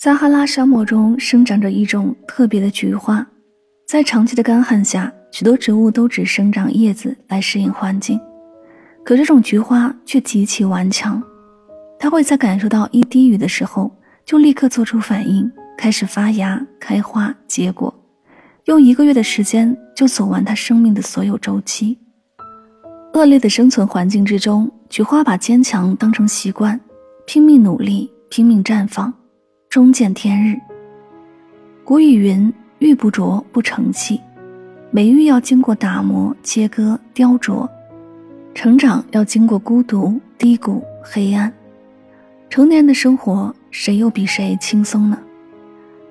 撒哈拉沙漠中生长着一种特别的菊花，在长期的干旱下，许多植物都只生长叶子来适应环境。可这种菊花却极其顽强，它会在感受到一滴雨的时候，就立刻做出反应，开始发芽、开花、结果，用一个月的时间就走完它生命的所有周期。恶劣的生存环境之中，菊花把坚强当成习惯，拼命努力，拼命绽放。终见天日。古语云：“玉不琢不成器。”美玉要经过打磨、切割、雕琢，成长要经过孤独、低谷、黑暗。成年的生活，谁又比谁轻松呢？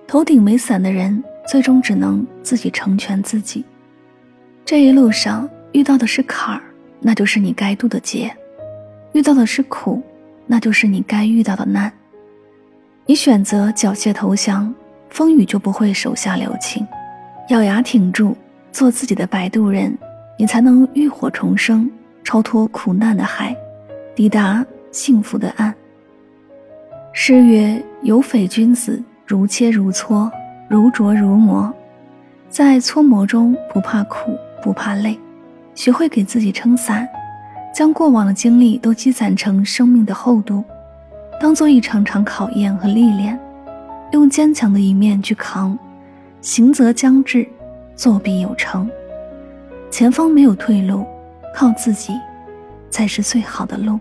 头顶没伞的人，最终只能自己成全自己。这一路上遇到的是坎儿，那就是你该渡的劫；遇到的是苦，那就是你该遇到的难。你选择缴械投降，风雨就不会手下留情；咬牙挺住，做自己的摆渡人，你才能浴火重生，超脱苦难的海，抵达幸福的岸。诗曰：“有匪君子，如切如磋，如琢如磨，在磋磨中不怕苦，不怕累，学会给自己撑伞，将过往的经历都积攒成生命的厚度。”当做一场场考验和历练，用坚强的一面去扛，行则将至，作必有成。前方没有退路，靠自己才是最好的路。